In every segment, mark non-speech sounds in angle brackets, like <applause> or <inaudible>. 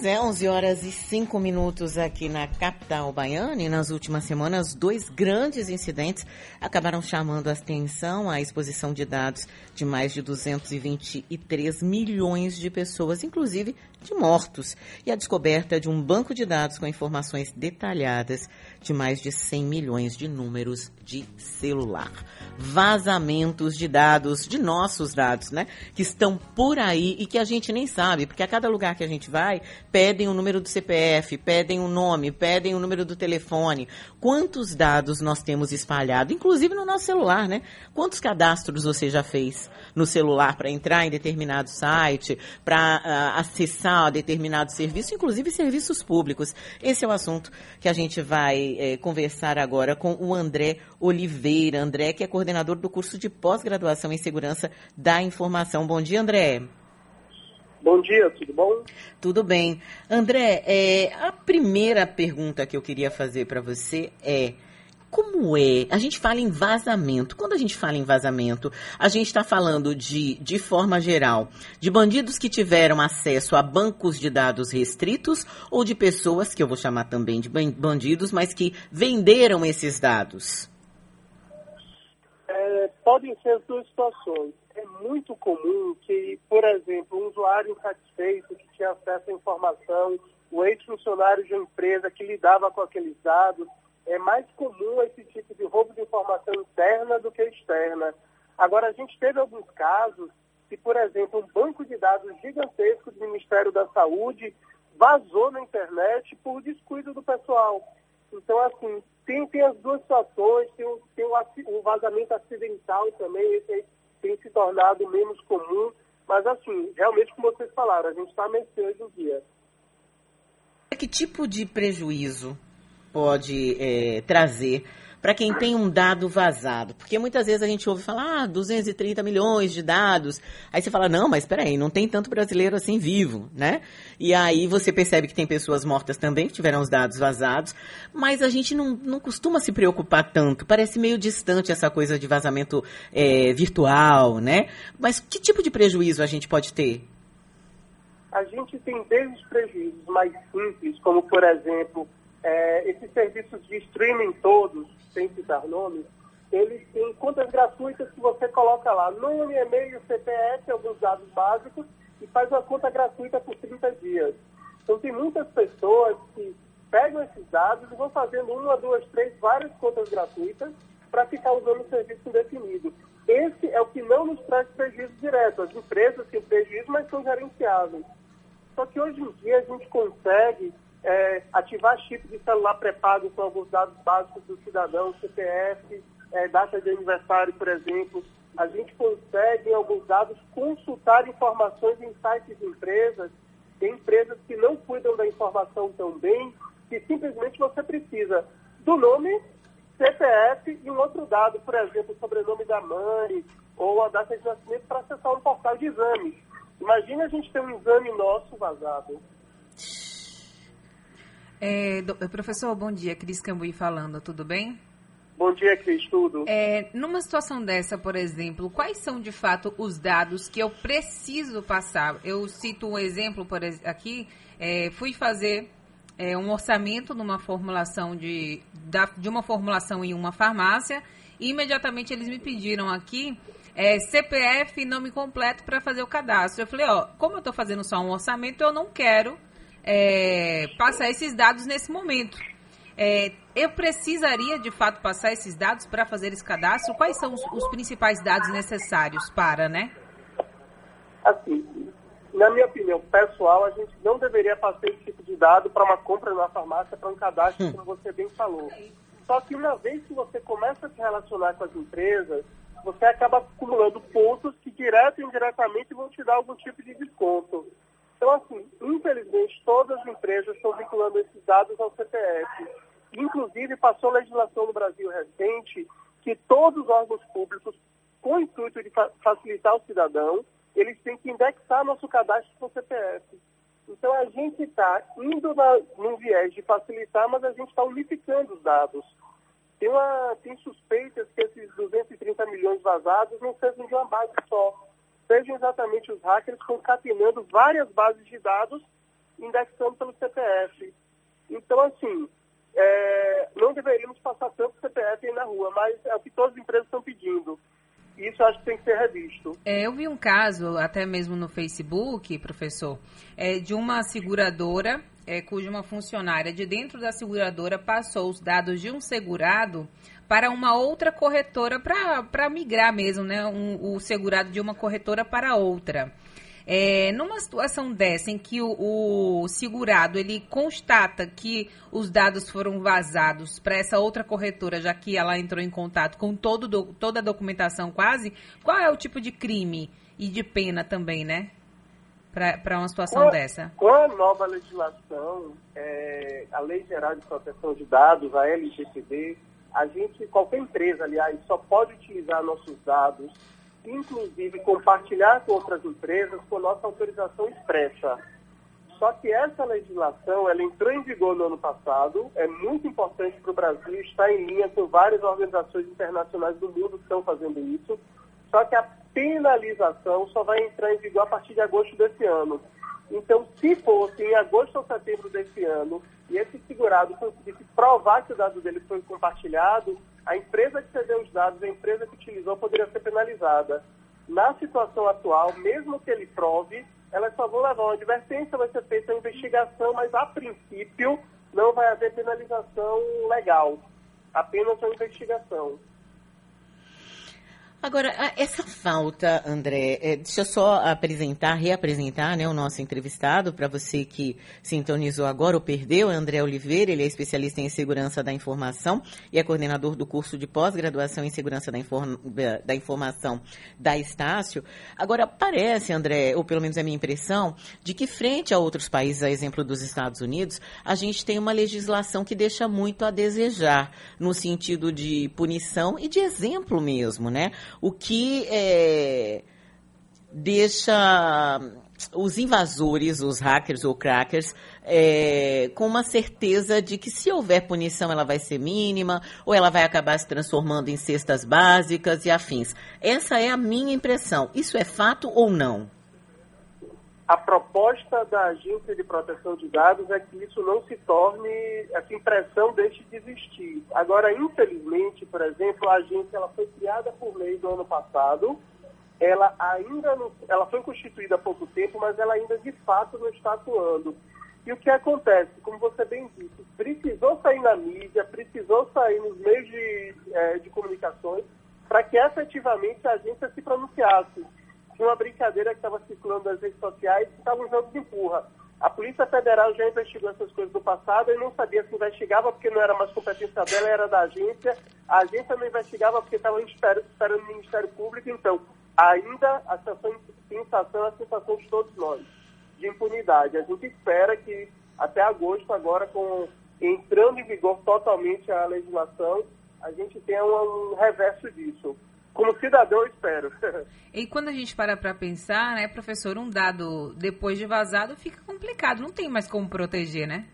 Pois é, 11 horas e 5 minutos aqui na capital baiana e nas últimas semanas dois grandes incidentes acabaram chamando a atenção a exposição de dados de mais de 223 milhões de pessoas, inclusive de mortos, e a descoberta de um banco de dados com informações detalhadas de mais de 100 milhões de números de celular. Vazamentos de dados, de nossos dados, né? Que estão por aí e que a gente nem sabe, porque a cada lugar que a gente vai, pedem o número do CPF, pedem o nome, pedem o número do telefone. Quantos dados nós temos espalhado, inclusive no nosso celular, né? Quantos cadastros você já fez no celular para entrar em determinado site, para uh, acessar determinado serviço, inclusive serviços públicos? Esse é o assunto que a gente vai eh, conversar agora com o André Oliveira. André, que é coordenador do curso de pós-graduação em segurança da informação. Bom dia, André. Bom dia, tudo bom? Tudo bem. André, é, a primeira pergunta que eu queria fazer para você é. Como é? A gente fala em vazamento. Quando a gente fala em vazamento, a gente está falando de, de forma geral, de bandidos que tiveram acesso a bancos de dados restritos ou de pessoas, que eu vou chamar também de bandidos, mas que venderam esses dados? É, podem ser as duas situações é muito comum que, por exemplo, um usuário insatisfeito que tinha acesso à informação, o ex-funcionário de uma empresa que lidava com aqueles dados, é mais comum esse tipo de roubo de informação interna do que externa. Agora, a gente teve alguns casos que, por exemplo, um banco de dados gigantesco do Ministério da Saúde vazou na internet por descuido do pessoal. Então, assim, tem, tem as duas situações, tem, tem o, o vazamento acidental também, aí tem se tornado menos comum, mas assim, realmente como vocês falaram, a gente está a mercê do dia. Que tipo de prejuízo pode é, trazer para quem tem um dado vazado. Porque muitas vezes a gente ouve falar, ah, 230 milhões de dados. Aí você fala, não, mas espera aí, não tem tanto brasileiro assim vivo, né? E aí você percebe que tem pessoas mortas também que tiveram os dados vazados, mas a gente não, não costuma se preocupar tanto. Parece meio distante essa coisa de vazamento é, virtual, né? Mas que tipo de prejuízo a gente pode ter? A gente tem desde prejuízos mais simples, como por exemplo, é, esses serviços de streaming todos, sem citar nomes, eles têm contas gratuitas que você coloca lá nome, e-mail, CPF, alguns dados básicos e faz uma conta gratuita por 30 dias. Então tem muitas pessoas que pegam esses dados e vão fazendo uma, duas, três, várias contas gratuitas para ficar usando o serviço indefinido. Esse é o que não nos traz prejuízo direto. As empresas têm prejuízo, mas são gerenciáveis. Só que hoje em dia a gente consegue é, ativar chip de celular pré-pago com alguns dados básicos do cidadão, CPF, é, data de aniversário, por exemplo. A gente consegue, em alguns dados, consultar informações em sites de empresas, empresas que não cuidam da informação tão bem, que simplesmente você precisa do nome, CPF e um outro dado, por exemplo, o sobrenome da mãe ou a data de nascimento para acessar um portal de exames. Imagina a gente ter um exame nosso vazado. É, do, professor, bom dia. Cris Cambuí falando, tudo bem? Bom dia, Cris, tudo. É, numa situação dessa, por exemplo, quais são de fato os dados que eu preciso passar? Eu cito um exemplo por aqui, é, fui fazer é, um orçamento numa formulação de, da, de uma formulação em uma farmácia e imediatamente eles me pediram aqui é, CPF e nome completo para fazer o cadastro. Eu falei, ó, como eu estou fazendo só um orçamento, eu não quero é, passar esses dados nesse momento. É, eu precisaria, de fato, passar esses dados para fazer esse cadastro? Quais são os, os, principais dados necessários para, né? Assim, na minha opinião pessoal, a gente não deveria passar esse tipo de dado para uma compra na farmácia, para um cadastro, hum. como você bem falou. Só que uma vez que você começa a se relacionar com as empresas, você acaba acumulando pontos que direto e indiretamente vão te dar algum tipo de desconto. Então, assim, infelizmente, todas as empresas estão vinculando esses dados ao CPF. Inclusive, passou legislação no Brasil recente que todos os órgãos públicos, com o intuito de facilitar o cidadão, eles têm que indexar nosso cadastro com o CPF. Então, a gente está indo na, num viés de facilitar, mas a gente está unificando os dados. Tem, uma, tem suspeitas que esses 230 milhões vazados não sejam de uma base só sejam exatamente os hackers concatenando várias bases de dados indexando pelo CPF. Então, assim, é, não deveríamos passar tanto CPF aí na rua, mas é o que todas as empresas estão pedindo. Isso acho que tem que ser revisto. É, eu vi um caso, até mesmo no Facebook, professor, é, de uma seguradora é, cuja uma funcionária de dentro da seguradora passou os dados de um segurado para uma outra corretora para migrar mesmo, né? Um, o segurado de uma corretora para outra. É, numa situação dessa em que o, o, segurado ele constata que os dados foram vazados para essa outra corretora, já que ela entrou em contato com todo do, toda a documentação quase, qual é o tipo de crime e de pena também, né? Para uma situação com a, dessa? Com a nova legislação, é, a Lei Geral de Proteção de Dados, a LGPD, a gente, qualquer empresa, aliás, só pode utilizar nossos dados inclusive compartilhar com outras empresas com nossa autorização expressa. Só que essa legislação, ela entrou em vigor no ano passado, é muito importante para o Brasil, está em linha com várias organizações internacionais do mundo que estão fazendo isso, só que a penalização só vai entrar em vigor a partir de agosto desse ano. Então, se fosse em agosto ou setembro desse ano, e esse segurado conseguisse provar que o dado dele foi compartilhado, a empresa que cedeu os dados, a empresa que utilizou, poderia ser penalizada. Na situação atual, mesmo que ele prove, elas só vão levar uma advertência, vai ser feita uma investigação, mas a princípio não vai haver penalização legal, apenas uma investigação. Agora, essa falta, André, é, deixa eu só apresentar, reapresentar né, o nosso entrevistado, para você que sintonizou agora ou perdeu, é André Oliveira, ele é especialista em segurança da informação e é coordenador do curso de pós-graduação em segurança da, inform da informação da Estácio. Agora, parece, André, ou pelo menos é a minha impressão, de que frente a outros países, a exemplo dos Estados Unidos, a gente tem uma legislação que deixa muito a desejar, no sentido de punição e de exemplo mesmo, né? O que é, deixa os invasores, os hackers ou crackers, é, com uma certeza de que se houver punição ela vai ser mínima ou ela vai acabar se transformando em cestas básicas e afins. Essa é a minha impressão. Isso é fato ou não? A proposta da Agência de Proteção de Dados é que isso não se torne, essa impressão deixe de existir. Agora, infelizmente, por exemplo, a agência ela foi criada por lei do ano passado, ela ainda não, ela foi constituída há pouco tempo, mas ela ainda de fato não está atuando. E o que acontece? Como você bem disse, precisou sair na mídia, precisou sair nos meios de, é, de comunicações para que efetivamente a agência se pronunciasse uma brincadeira que estava circulando nas redes sociais que estava um jogo de empurra. A Polícia Federal já investigou essas coisas no passado e não sabia se investigava porque não era mais competência dela, era da agência. A agência não investigava porque estava esperando, esperando o Ministério Público. Então, ainda a sensação é a sensação de todos nós, de impunidade. A gente espera que até agosto, agora, com entrando em vigor totalmente a legislação, a gente tenha um, um reverso disso como cidadão, espero. <laughs> E quando a gente para para pensar, né, professor, um dado depois de vazado fica complicado, não tem mais como proteger, né?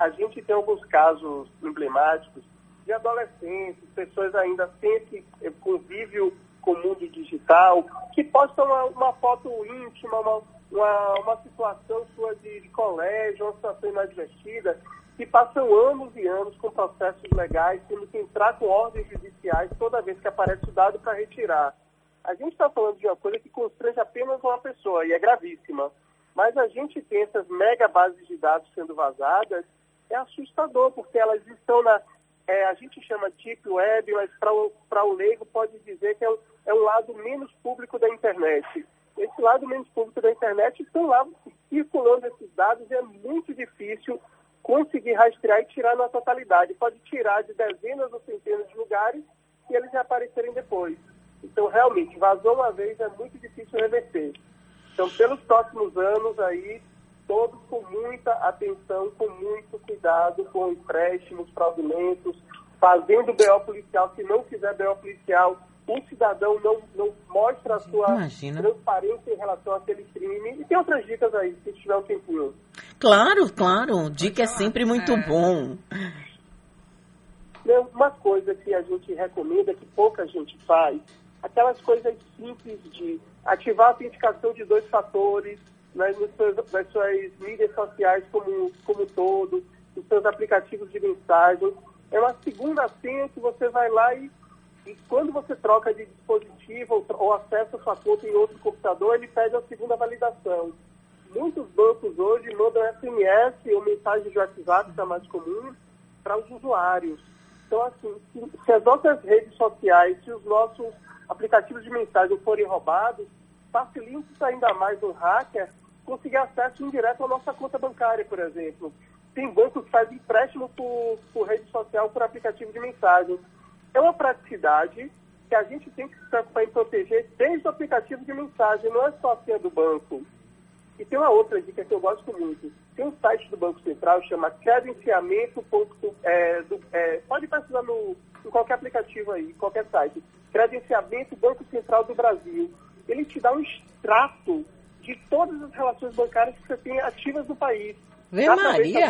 A gente tem alguns casos emblemáticos de adolescentes, pessoas ainda sem esse convívio com o mundo digital, que postam uma, uma foto íntima, uma, uma, uma situação sua de, de colégio, uma situação inadvertida, que passam anos e anos com processos legais, tendo que entrar com ordens judiciais toda vez que aparece o dado para retirar. A gente está falando de uma coisa que constrange apenas uma pessoa, e é gravíssima. Mas a gente tem essas mega bases de dados sendo vazadas, é assustador, porque elas estão na. É, a gente chama Deep Web, mas para o leigo pode dizer que é, é um lado menos público da internet. Esse lado menos público da internet estão lá circulando esses dados e é muito difícil conseguir rastrear e tirar na totalidade. Pode tirar de dezenas ou centenas de lugares e eles reaparecerem depois. Então, realmente, vazou uma vez, é muito difícil reverter. Então, pelos próximos anos aí, todos com muita atenção, com muito cuidado, com empréstimos fraudulentos, fazendo BO policial. Se não fizer BO policial, o cidadão não, não mostra a sua Imagina. transparência em relação àquele crime. E tem outras dicas aí, se tiver um tempinho. Claro, claro. Dica é sempre muito é. bom. Uma coisa que a gente recomenda, que pouca gente faz, aquelas coisas simples de ativar a autenticação de dois fatores, nas, suas, nas suas mídias sociais como, como um todo, nos seus aplicativos de mensagem. É uma segunda senha que você vai lá e, e quando você troca de dispositivo ou, ou acessa sua conta em outro computador, ele pede a segunda validação. Muitos bancos hoje mandam SMS ou mensagem de WhatsApp, que é mais comum, para os usuários. Então, assim, se, se as nossas redes sociais, se os nossos aplicativos de mensagem forem roubados, facilita ainda mais um hacker conseguir acesso indireto à nossa conta bancária, por exemplo. Tem banco que faz empréstimo por, por rede social, por aplicativo de mensagem. É uma praticidade que a gente tem que se preocupar em proteger desde o aplicativo de mensagem, não é só a senha do banco. E tem uma outra dica que eu gosto muito. Tem um site do Banco Central, chama credenciamento. É, é, pode pesquisar no, em qualquer aplicativo aí, qualquer site. Credenciamento Banco Central do Brasil. Ele te dá um extrato de todas as relações bancárias que você tem ativas no país. Vê Maria!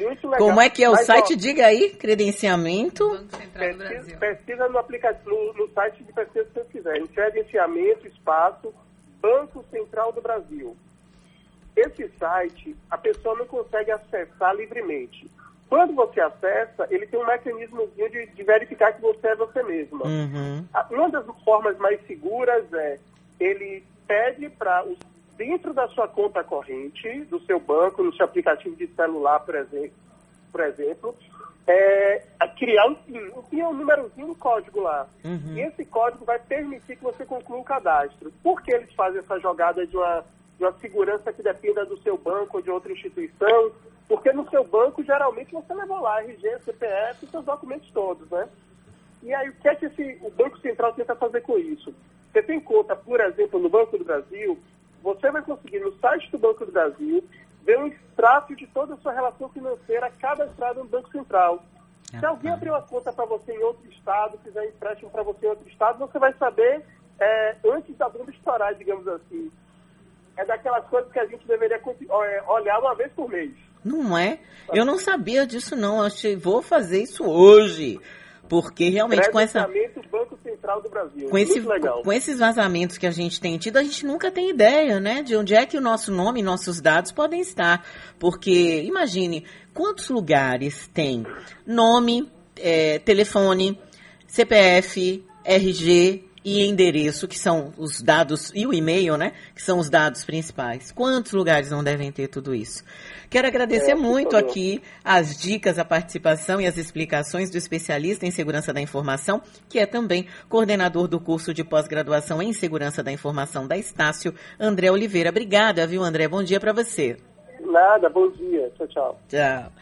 Muito legal. Como é que é o Mas, site? Ó, Diga aí, credenciamento. Banco Central do Brasil. Pesquisa no, aplicativo, no, no site de pesquisa que vocês quiserem. Credenciamento, espaço, Banco Central do Brasil. Esse site, a pessoa não consegue acessar livremente. Quando você acessa, ele tem um mecanismo de, de verificar que você é você mesma. Uhum. Uma das formas mais seguras é ele pede para dentro da sua conta corrente, do seu banco, no seu aplicativo de celular, por exemplo, por exemplo é, criar um PIN. O PIN é um númerozinho, um código lá. Uhum. E esse código vai permitir que você conclua um cadastro. Por que eles fazem essa jogada de uma, de uma segurança que dependa do seu banco ou de outra instituição? Porque no seu banco, geralmente, você leva lá RG, CPF seus documentos todos, né? E aí, o que é que esse, o Banco Central tenta fazer com isso? Você tem conta, por exemplo, no Banco do Brasil, você vai conseguir no site do Banco do Brasil ver um extrato de toda a sua relação financeira cadastrada no Banco Central. Se ah, alguém tá. abrir uma conta para você em outro estado, fizer um empréstimo para você em outro estado, você vai saber é, antes da bomba estourar, digamos assim. É daquelas coisas que a gente deveria é, olhar uma vez por mês. Não é? Eu não sabia disso, não. Eu achei, vou fazer isso hoje. Porque realmente com essa. Brasil. Com, esse, com esses vazamentos que a gente tem tido, a gente nunca tem ideia, né? De onde é que o nosso nome e nossos dados podem estar. Porque, imagine, quantos lugares tem nome, é, telefone, CPF, RG, e endereço, que são os dados, e o e-mail, né? Que são os dados principais. Quantos lugares não devem ter tudo isso? Quero agradecer é, muito aqui as dicas, a participação e as explicações do especialista em segurança da informação, que é também coordenador do curso de pós-graduação em segurança da informação da Estácio, André Oliveira. Obrigada, viu, André? Bom dia para você. Nada, bom dia. Tchau, tchau. Tchau.